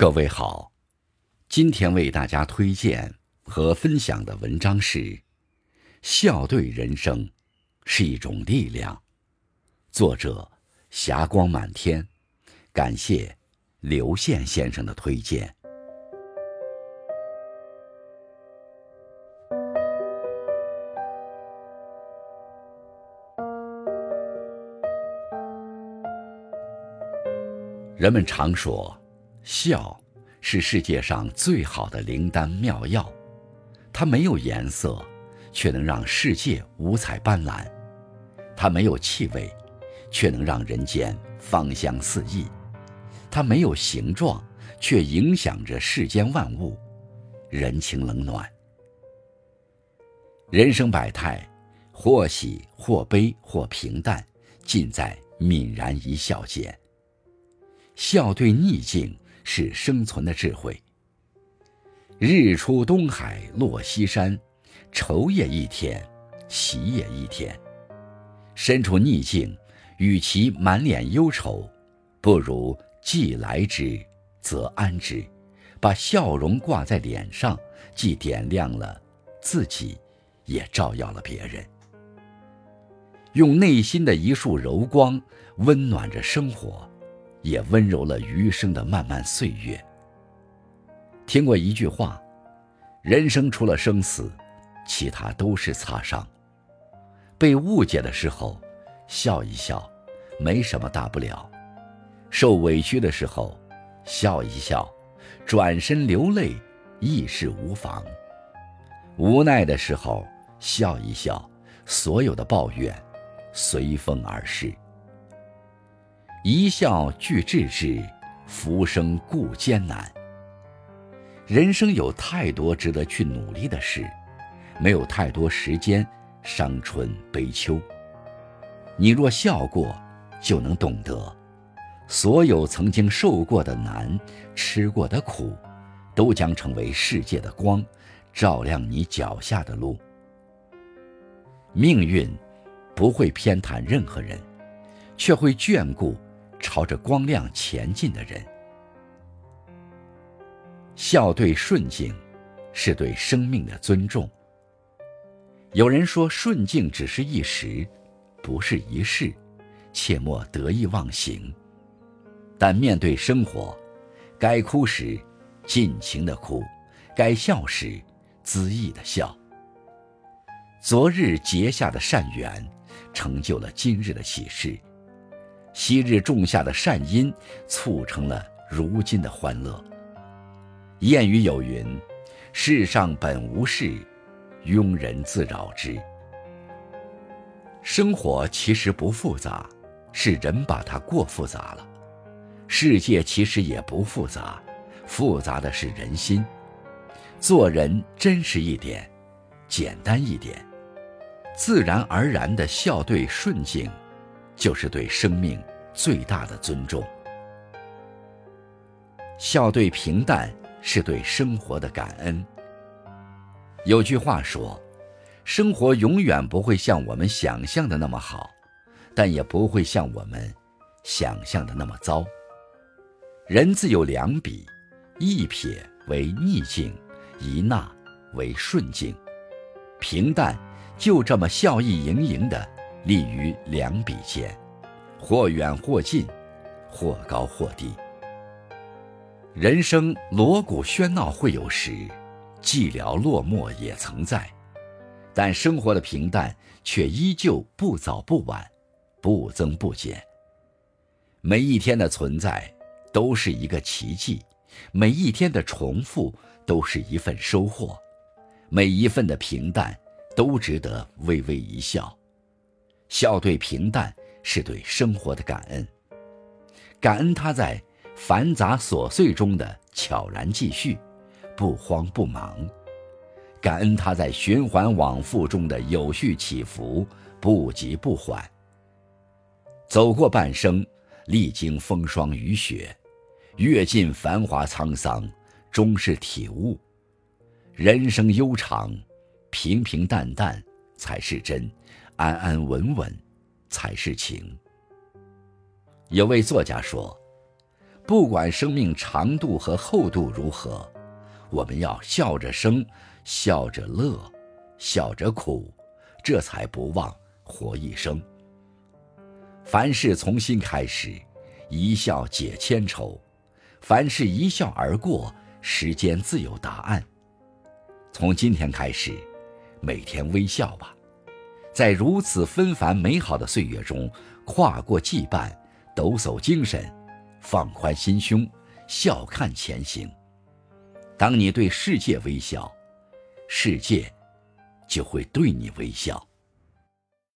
各位好，今天为大家推荐和分享的文章是《笑对人生是一种力量》，作者霞光满天，感谢刘宪先生的推荐。人们常说，笑是世界上最好的灵丹妙药。它没有颜色，却能让世界五彩斑斓；它没有气味，却能让人间芳香四溢；它没有形状，却影响着世间万物，人情冷暖。人生百态，或喜或悲或平淡，尽在泯然一笑间。笑对逆境是生存的智慧。日出东海落西山，愁也一天，喜也一天。身处逆境，与其满脸忧愁，不如既来之则安之，把笑容挂在脸上，既点亮了自己，也照耀了别人。用内心的一束柔光，温暖着生活。也温柔了余生的漫漫岁月。听过一句话：“人生除了生死，其他都是擦伤。”被误解的时候，笑一笑，没什么大不了；受委屈的时候，笑一笑，转身流泪亦是无妨；无奈的时候，笑一笑，所有的抱怨随风而逝。一笑俱治之，浮生故艰难。人生有太多值得去努力的事，没有太多时间伤春悲秋。你若笑过，就能懂得，所有曾经受过的难、吃过的苦，都将成为世界的光，照亮你脚下的路。命运不会偏袒任何人，却会眷顾。朝着光亮前进的人，笑对顺境，是对生命的尊重。有人说顺境只是一时，不是一世，切莫得意忘形。但面对生活，该哭时尽情的哭，该笑时恣意的笑。昨日结下的善缘，成就了今日的喜事。昔日种下的善因，促成了如今的欢乐。谚语有云：“世上本无事，庸人自扰之。”生活其实不复杂，是人把它过复杂了。世界其实也不复杂，复杂的是人心。做人真实一点，简单一点，自然而然的笑对顺境。就是对生命最大的尊重。笑对平淡，是对生活的感恩。有句话说：“生活永远不会像我们想象的那么好，但也不会像我们想象的那么糟。”人自有两笔，一撇为逆境，一捺为顺境。平淡就这么笑意盈盈的。立于两笔间，或远或近，或高或低。人生锣鼓喧闹会有时，寂寥落寞也曾在，但生活的平淡却依旧不早不晚，不增不减。每一天的存在都是一个奇迹，每一天的重复都是一份收获，每一份的平淡都值得微微一笑。笑对平淡，是对生活的感恩。感恩他在繁杂琐碎中的悄然继续，不慌不忙；感恩他在循环往复中的有序起伏，不急不缓。走过半生，历经风霜雨雪，阅尽繁华沧桑，终是体悟：人生悠长，平平淡淡才是真。安安稳稳，才是情。有位作家说：“不管生命长度和厚度如何，我们要笑着生，笑着乐，笑着苦，这才不忘活一生。凡事从心开始，一笑解千愁。凡事一笑而过，时间自有答案。从今天开始，每天微笑吧，在如此纷繁美好的岁月中，跨过羁绊，抖擞精神。放宽心胸，笑看前行。当你对世界微笑，世界就会对你微笑。